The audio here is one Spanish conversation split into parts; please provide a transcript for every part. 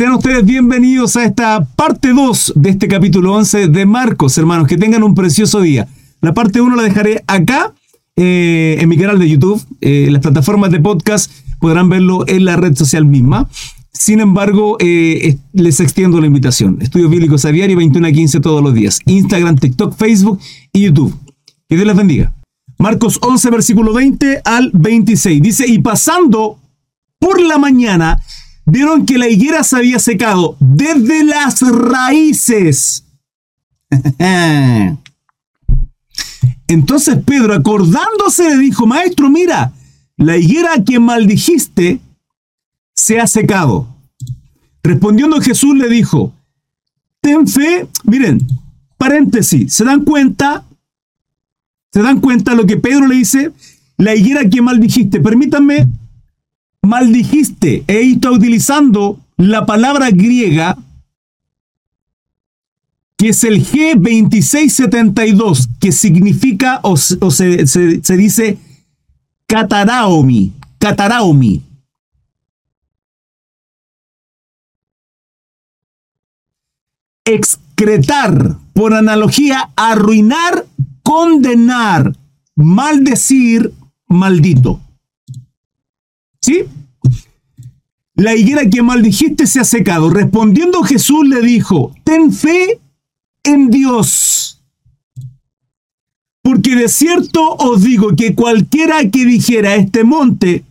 Sean ustedes bienvenidos a esta parte 2 de este capítulo 11 de Marcos, hermanos. Que tengan un precioso día. La parte 1 la dejaré acá, eh, en mi canal de YouTube. Eh, las plataformas de podcast podrán verlo en la red social misma. Sin embargo, eh, les extiendo la invitación. Estudios bíblicos a diario, 21 a 15 todos los días. Instagram, TikTok, Facebook y YouTube. Que Dios les bendiga. Marcos 11, versículo 20 al 26. Dice, y pasando por la mañana, vieron que la higuera se había secado desde las raíces. Entonces Pedro, acordándose, le dijo, maestro, mira, la higuera que maldijiste se ha secado. Respondiendo Jesús le dijo, ten fe, miren, paréntesis, ¿se dan cuenta? ¿Se dan cuenta lo que Pedro le dice? La higuera que maldijiste, permítanme, maldijiste, e está utilizando la palabra griega que es el G2672, que significa o, se, se, dice cataraomi, cataraomi. excretar, por analogía, arruinar, condenar, maldecir, maldito. La higuera que maldijiste se ha secado. Respondiendo Jesús le dijo, ten fe en Dios. Porque de cierto os digo que cualquiera que dijera este monte,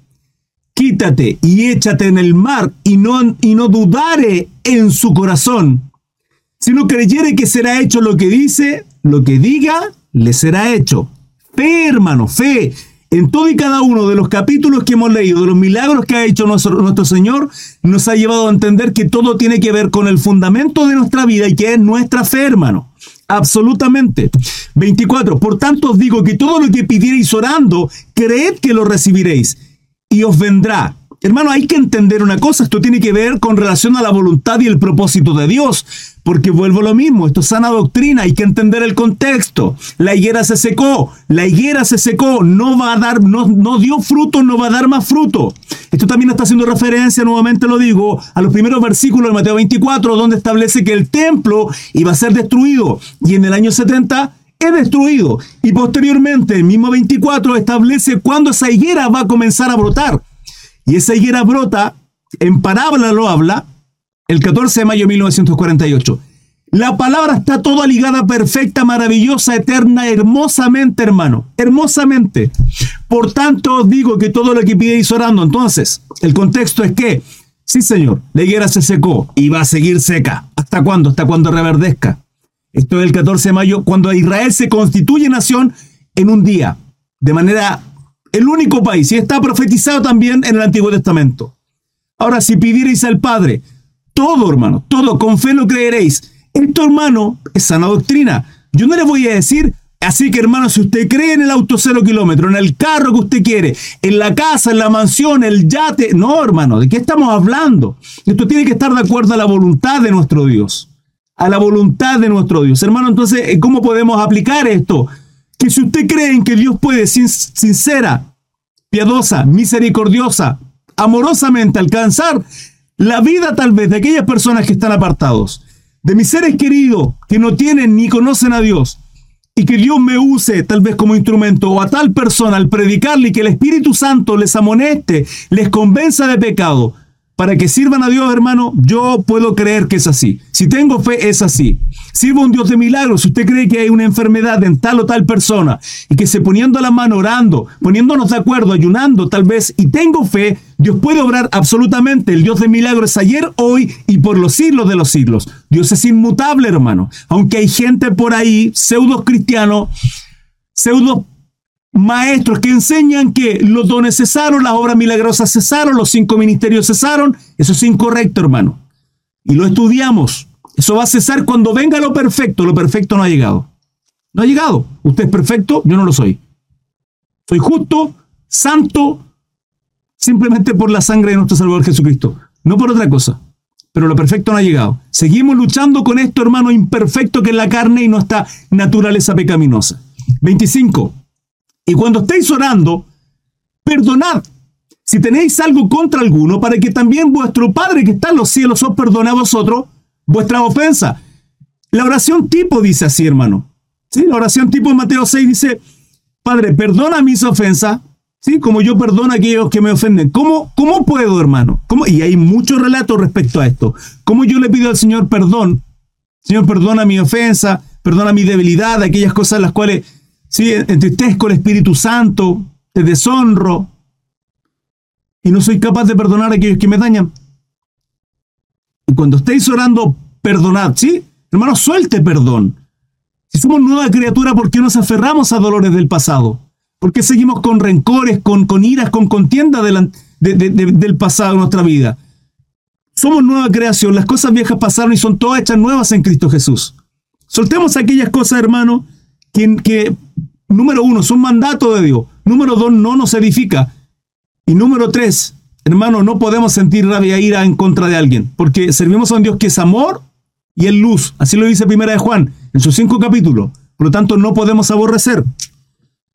quítate y échate en el mar y no, y no dudare en su corazón, si no creyere que será hecho lo que dice, lo que diga, le será hecho. Fe, hermano, fe. En todo y cada uno de los capítulos que hemos leído, de los milagros que ha hecho nuestro, Señor, nos ha llevado a entender que todo tiene que ver con el fundamento de nuestra vida y que es nuestra fe, hermano. Absolutamente. 24. Por tanto os digo que todo lo que pidierais orando, creed que lo recibiréis y os vendrá. Hermano, hay que entender una cosa, esto tiene que ver con relación a la voluntad y el propósito de Dios. Porque vuelvo a lo mismo, esto es sana doctrina, hay que entender el contexto. La higuera se secó, la higuera se secó, no va a dar, no, no dio fruto, no va a dar más fruto. Esto también está haciendo referencia, nuevamente lo digo, a los primeros versículos de Mateo 24, donde establece que el templo iba a ser destruido. Y en el año 70 es destruido. Y posteriormente, el mismo 24 establece cuándo esa higuera va a comenzar a brotar. Y esa higuera brota, en parábola lo habla, el 14 de mayo de 1948. La palabra está toda ligada, perfecta, maravillosa, eterna, hermosamente, hermano. Hermosamente. Por tanto, os digo que todo lo que pidéis orando. Entonces, el contexto es que, sí, señor, la higuera se secó y va a seguir seca. ¿Hasta cuándo? Hasta cuando reverdezca. Esto es el 14 de mayo, cuando Israel se constituye nación en un día, de manera el único país, y está profetizado también en el Antiguo Testamento. Ahora, si pidierais al Padre, todo, hermano, todo, con fe lo creeréis. Esto, hermano, es sana doctrina. Yo no le voy a decir, así que, hermano, si usted cree en el auto cero kilómetro, en el carro que usted quiere, en la casa, en la mansión, el yate. No, hermano, ¿de qué estamos hablando? Esto tiene que estar de acuerdo a la voluntad de nuestro Dios. A la voluntad de nuestro Dios. Hermano, entonces, ¿cómo podemos aplicar esto? Que si usted cree en que Dios puede, sincera, piadosa, misericordiosa, amorosamente alcanzar la vida tal vez de aquellas personas que están apartados, de mis seres queridos que no tienen ni conocen a Dios, y que Dios me use tal vez como instrumento o a tal persona al predicarle y que el Espíritu Santo les amoneste, les convenza de pecado, para que sirvan a Dios, hermano, yo puedo creer que es así. Si tengo fe, es así. Sirva un Dios de milagros. Si usted cree que hay una enfermedad en tal o tal persona y que se poniendo la mano, orando, poniéndonos de acuerdo, ayunando tal vez, y tengo fe, Dios puede obrar absolutamente. El Dios de milagros es ayer, hoy y por los siglos de los siglos. Dios es inmutable, hermano. Aunque hay gente por ahí, pseudos cristianos, pseudos maestros que enseñan que los dones cesaron, las obras milagrosas cesaron, los cinco ministerios cesaron. Eso es incorrecto, hermano. Y lo estudiamos. Eso va a cesar cuando venga lo perfecto. Lo perfecto no ha llegado. No ha llegado. Usted es perfecto, yo no lo soy. Soy justo, santo, simplemente por la sangre de nuestro Salvador Jesucristo. No por otra cosa. Pero lo perfecto no ha llegado. Seguimos luchando con esto, hermano, imperfecto que es la carne y nuestra naturaleza pecaminosa. 25. Y cuando estéis orando, perdonad si tenéis algo contra alguno, para que también vuestro Padre que está en los cielos os perdone a vosotros vuestra ofensa. La oración tipo dice así, hermano. ¿Sí? La oración tipo en Mateo 6 dice, Padre, perdona mis ofensas, ¿sí? Como yo perdono a aquellos que me ofenden. ¿Cómo, cómo puedo, hermano? ¿Cómo? Y hay muchos relatos respecto a esto. ¿Cómo yo le pido al Señor perdón? Señor, perdona mi ofensa, perdona mi debilidad, aquellas cosas las cuales, sí, entristezco el Espíritu Santo, te deshonro, y no soy capaz de perdonar a aquellos que me dañan. Y cuando estéis orando, perdonad, ¿sí? Hermano, suelte perdón. Si somos nueva criatura, ¿por qué nos aferramos a dolores del pasado? ¿Por qué seguimos con rencores, con, con iras, con contienda del pasado en nuestra vida? Somos nueva creación, las cosas viejas pasaron y son todas hechas nuevas en Cristo Jesús. Soltemos aquellas cosas, hermano, que, que número uno, son mandato de Dios. Número dos, no nos edifica. Y número tres, hermano, no podemos sentir rabia e ira en contra de alguien, porque servimos a un Dios que es amor y es luz. Así lo dice Primera de Juan en sus cinco capítulos. Por lo tanto, no podemos aborrecer.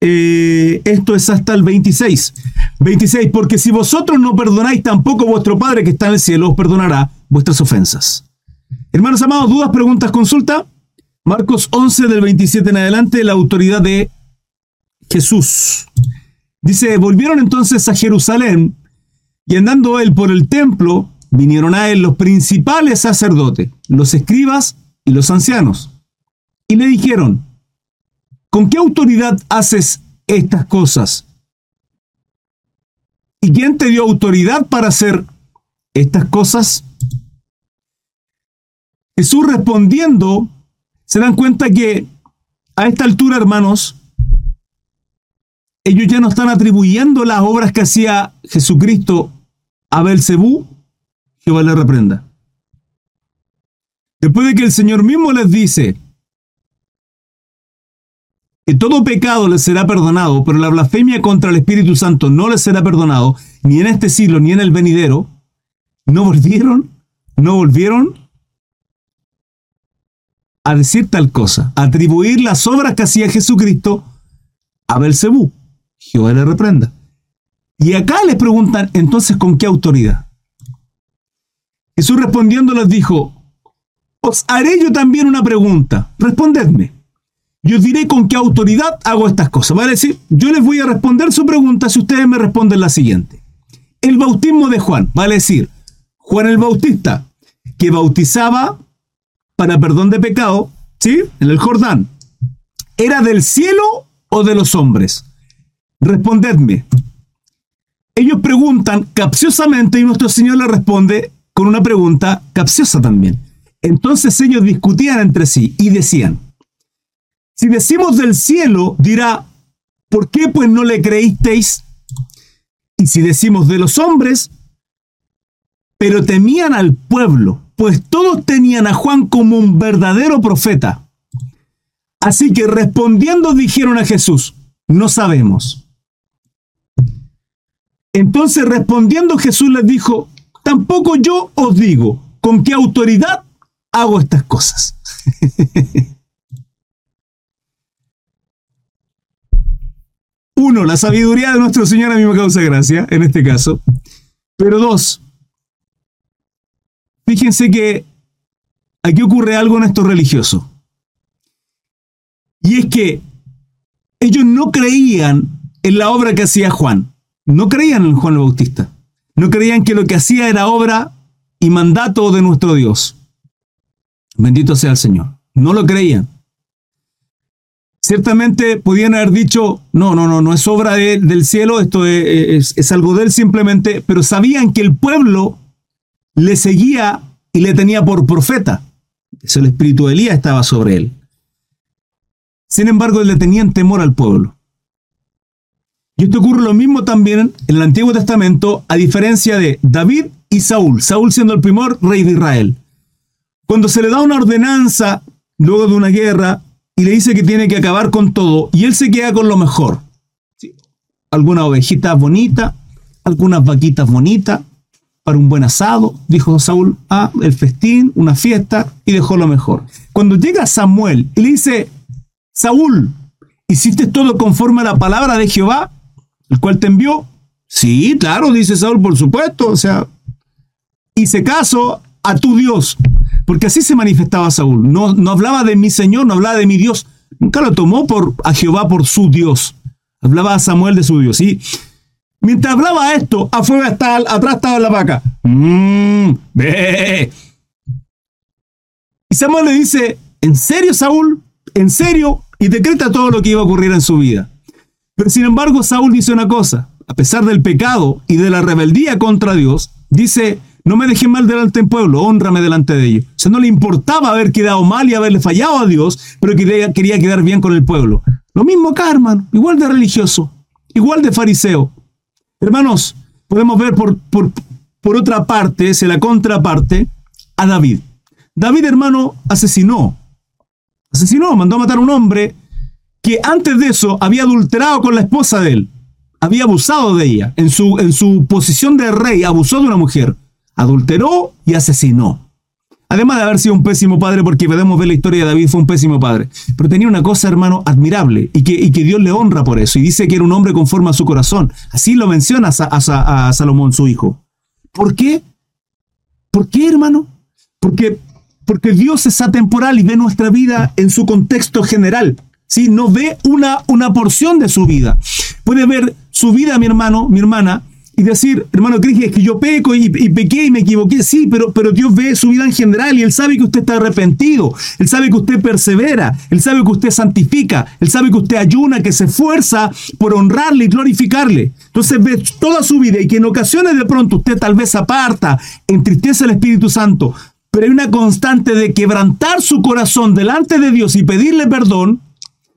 Eh, esto es hasta el 26. 26, porque si vosotros no perdonáis, tampoco vuestro Padre que está en el cielo os perdonará vuestras ofensas. Hermanos amados, dudas, preguntas, consulta. Marcos 11 del 27 en adelante, la autoridad de Jesús. Dice, volvieron entonces a Jerusalén y andando él por el templo, vinieron a él los principales sacerdotes, los escribas y los ancianos. Y le dijeron, ¿con qué autoridad haces estas cosas? ¿Y quién te dio autoridad para hacer estas cosas? Jesús respondiendo, se dan cuenta que a esta altura, hermanos, ellos ya no están atribuyendo las obras que hacía Jesucristo a Belcebú, Jehová le reprenda. Después de que el Señor mismo les dice que todo pecado les será perdonado, pero la blasfemia contra el Espíritu Santo no les será perdonado, ni en este siglo ni en el venidero, no volvieron, no volvieron a decir tal cosa, atribuir las obras que hacía Jesucristo a Belcebú. Jehová le reprenda. Y acá les preguntan, entonces, ¿con qué autoridad? Jesús respondiendo les dijo, os haré yo también una pregunta, respondedme. Yo diré con qué autoridad hago estas cosas. Vale decir, yo les voy a responder su pregunta si ustedes me responden la siguiente. El bautismo de Juan, vale decir, Juan el Bautista, que bautizaba para perdón de pecado, ¿sí? En el Jordán. ¿Era del cielo o de los hombres? respondedme. Ellos preguntan capciosamente y nuestro Señor le responde con una pregunta capciosa también. Entonces ellos discutían entre sí y decían, si decimos del cielo, dirá, ¿por qué pues no le creísteis? Y si decimos de los hombres, pero temían al pueblo, pues todos tenían a Juan como un verdadero profeta. Así que respondiendo dijeron a Jesús, no sabemos. Entonces respondiendo Jesús les dijo, tampoco yo os digo con qué autoridad hago estas cosas. Uno, la sabiduría de nuestro Señor a mí me causa gracia, en este caso. Pero dos, fíjense que aquí ocurre algo en esto religioso. Y es que ellos no creían en la obra que hacía Juan no creían en Juan el Bautista. No creían que lo que hacía era obra y mandato de nuestro Dios. Bendito sea el Señor. No lo creían. Ciertamente podían haber dicho, no, no, no, no es obra del cielo, esto es, es algo de él simplemente, pero sabían que el pueblo le seguía y le tenía por profeta. Es el espíritu de Elías estaba sobre él. Sin embargo, le tenían temor al pueblo. Y esto ocurre lo mismo también en el Antiguo Testamento, a diferencia de David y Saúl, Saúl siendo el primer rey de Israel. Cuando se le da una ordenanza luego de una guerra y le dice que tiene que acabar con todo, y él se queda con lo mejor. Algunas ovejitas bonitas, algunas vaquitas bonitas, para un buen asado, dijo Saúl, ah, el festín, una fiesta, y dejó lo mejor. Cuando llega Samuel y le dice, Saúl, ¿hiciste todo conforme a la palabra de Jehová? el cual te envió, Sí, claro, dice Saúl, por supuesto. O sea, hice caso a tu Dios. Porque así se manifestaba Saúl. No, no hablaba de mi Señor, no hablaba de mi Dios. Nunca lo tomó por, a Jehová por su Dios. Hablaba a Samuel de su Dios. Y mientras hablaba esto, afuera está, atrás estaba la vaca. Mm, y Samuel le dice, ¿en serio, Saúl? ¿En serio? Y decreta todo lo que iba a ocurrir en su vida. Pero sin embargo, Saúl dice una cosa. A pesar del pecado y de la rebeldía contra Dios, dice, no me dejes mal delante del pueblo, honrame delante de ellos. O sea, no le importaba haber quedado mal y haberle fallado a Dios, pero quería, quería quedar bien con el pueblo. Lo mismo acá, hermano, igual de religioso, igual de fariseo. Hermanos, podemos ver por, por, por otra parte, es la contraparte, a David. David, hermano, asesinó. Asesinó, mandó a matar a un hombre que antes de eso había adulterado con la esposa de él. Había abusado de ella. En su, en su posición de rey, abusó de una mujer adulteró y asesinó. Además de haber sido un pésimo padre, porque podemos ver la historia de David, fue un pésimo padre. Pero tenía una cosa, hermano, admirable, y que, y que Dios le honra por eso, y dice que era un hombre conforme a su corazón. Así lo menciona a, Salomón, su hijo. ¿Por qué? ¿Por qué, hermano? Porque, porque Dios es atemporal y ve nuestra vida en su contexto general. ¿sí? No ve una, una porción de su vida. Puede ver su vida, mi hermano, mi hermana, y decir, hermano Cris, es que yo peco y, pequé y me equivoqué, sí, pero, pero Dios ve su vida en general y Él sabe que usted está arrepentido, Él sabe que usted persevera, Él sabe que usted santifica, Él sabe que usted ayuna, que se esfuerza por honrarle y glorificarle. Entonces ve toda su vida y que en ocasiones de pronto usted tal vez aparta, entristece al Espíritu Santo, pero hay una constante de quebrantar su corazón delante de Dios y pedirle perdón,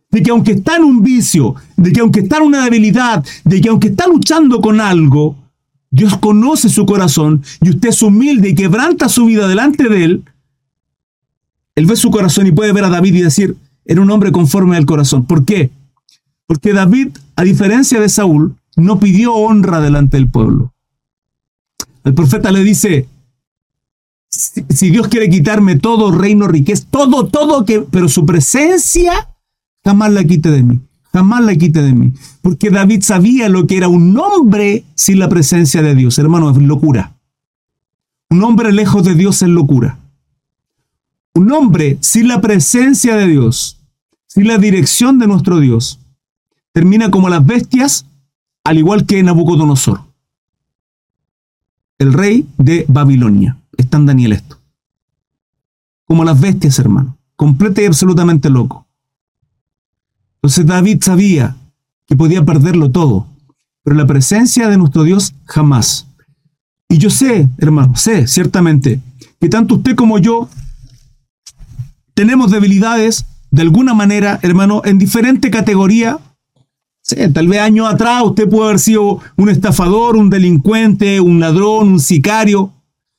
de que aunque está en un vicio, de que aunque está en una debilidad, de que aunque está luchando con algo, Dios conoce su corazón y usted es humilde y quebranta su vida delante de Él, Él ve su corazón y puede ver a David y decir, era un hombre conforme al corazón. ¿Por qué? Porque David, a diferencia de Saúl, no pidió honra delante del pueblo. El profeta le dice, si, Dios quiere quitarme todo, reino, riqueza, todo, todo, que, pero su presencia jamás la quite de mí, jamás la quite de mí. Porque David sabía lo que era un hombre sin la presencia de Dios. Hermano, es locura. Un hombre lejos de Dios es locura. Un hombre sin la presencia de Dios, sin la dirección de nuestro Dios, termina como las bestias, al igual que Nabucodonosor, el rey de Babilonia. Está en Daniel esto. Como las bestias, hermano. Completa y absolutamente loco. Entonces David sabía que podía perderlo todo, pero la presencia de nuestro Dios jamás. Y yo sé, hermano, sé ciertamente que tanto usted como yo tenemos debilidades de alguna manera, hermano, en diferente categoría. tal vez años atrás usted puede haber sido un estafador, un delincuente, un ladrón, un sicario.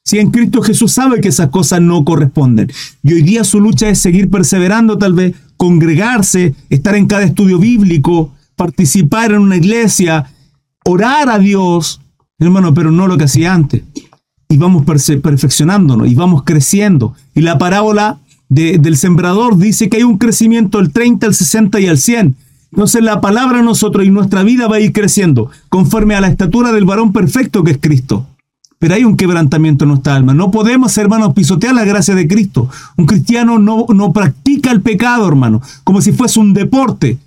Si en Cristo Jesús sabe que esas cosas no corresponden. Y hoy día su lucha es seguir perseverando tal vez congregarse, estar en cada estudio bíblico, participar en una iglesia, orar a Dios, hermano, pero no lo que hacía antes. Y vamos perfeccionándonos y vamos creciendo. Y la parábola del sembrador dice que hay un crecimiento del 30, al 60 y al 100. Entonces la palabra nosotros y nuestra vida va a ir creciendo conforme a la estatura del varón perfecto que es Cristo pero hay un quebrantamiento en nuestra alma. No podemos, hermanos, pisotear la gracia de Cristo. Un cristiano no, no practica el pecado, hermano, como si fuese un deporte.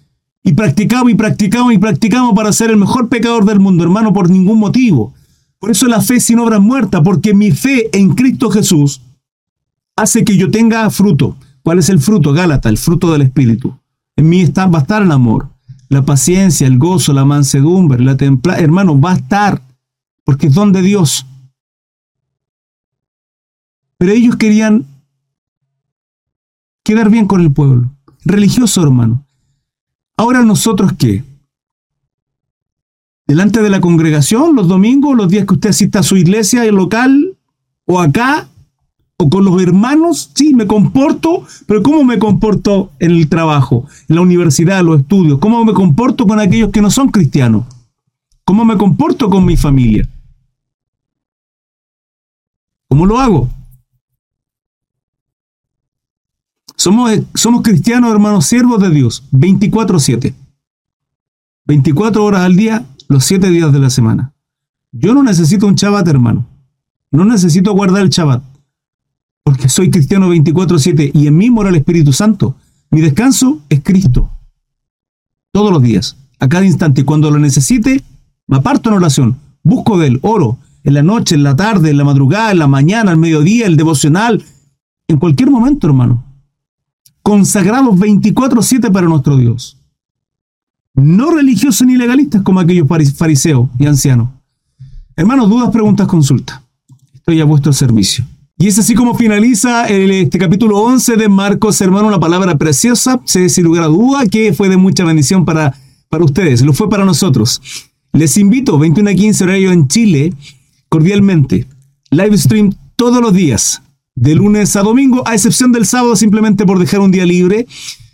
Y practicamos y practicamos y practicamos para ser el mejor pecador del mundo, hermano, por ningún motivo. Por eso la fe sin obra muerta, porque mi fe en Cristo Jesús hace que yo tenga fruto. ¿Cuál es el fruto? Gálata, el fruto del Espíritu. En mí está, va a estar el amor, la paciencia, el gozo, la mansedumbre, la templa. Hermano, va a estar, porque es don de Dios. Pero ellos querían quedar bien con el pueblo. Religioso, hermano. Ahora nosotros qué? Delante de la congregación, los domingos, los días que usted asista a su iglesia el local, o acá, o con los hermanos, sí, me comporto, pero ¿cómo me comporto en el trabajo, en la universidad, en los estudios? ¿Cómo me comporto con aquellos que no son cristianos? ¿Cómo me comporto con mi familia? ¿Cómo lo hago? Somos, somos cristianos, hermanos, siervos de Dios, 24-7. 24 horas al día, los 7 días de la semana. Yo no necesito un Shabbat, hermano. No necesito guardar el Shabbat. Porque soy cristiano 24-7 y en mí mora el Espíritu Santo. Mi descanso es Cristo. Todos los días, a cada instante. Cuando lo necesite, me aparto en oración. Busco de él, oro. En la noche, en la tarde, en la madrugada, en la mañana, al mediodía, el devocional. En cualquier momento, hermano. Consagrados 24-7 para nuestro Dios. No religiosos ni legalistas como aquellos fariseos y ancianos. Hermanos, dudas, preguntas, consultas. Estoy a vuestro servicio. Y es así como finaliza este capítulo 11 de Marcos, hermano, una palabra preciosa, sin lugar a duda que fue de mucha bendición para, para ustedes, lo fue para nosotros. Les invito, 21 a 15 horario en Chile, cordialmente, live stream todos los días, de lunes a domingo, a excepción del sábado simplemente por dejar un día libre,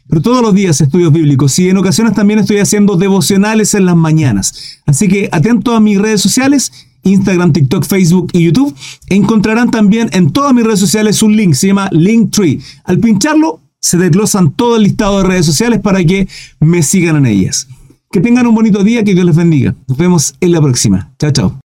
pero todos los días estudios bíblicos y en ocasiones también estoy haciendo devocionales en las mañanas. Así que atento a mis redes sociales, Instagram, TikTok, Facebook y YouTube. Encontrarán también en todas mis redes sociales un link, se llama Linktree. Al pincharlo, se desglosan todo el listado de redes sociales para que me sigan en ellas. Que tengan un bonito día, que Dios les bendiga. Nos vemos en la próxima. Chao, chao.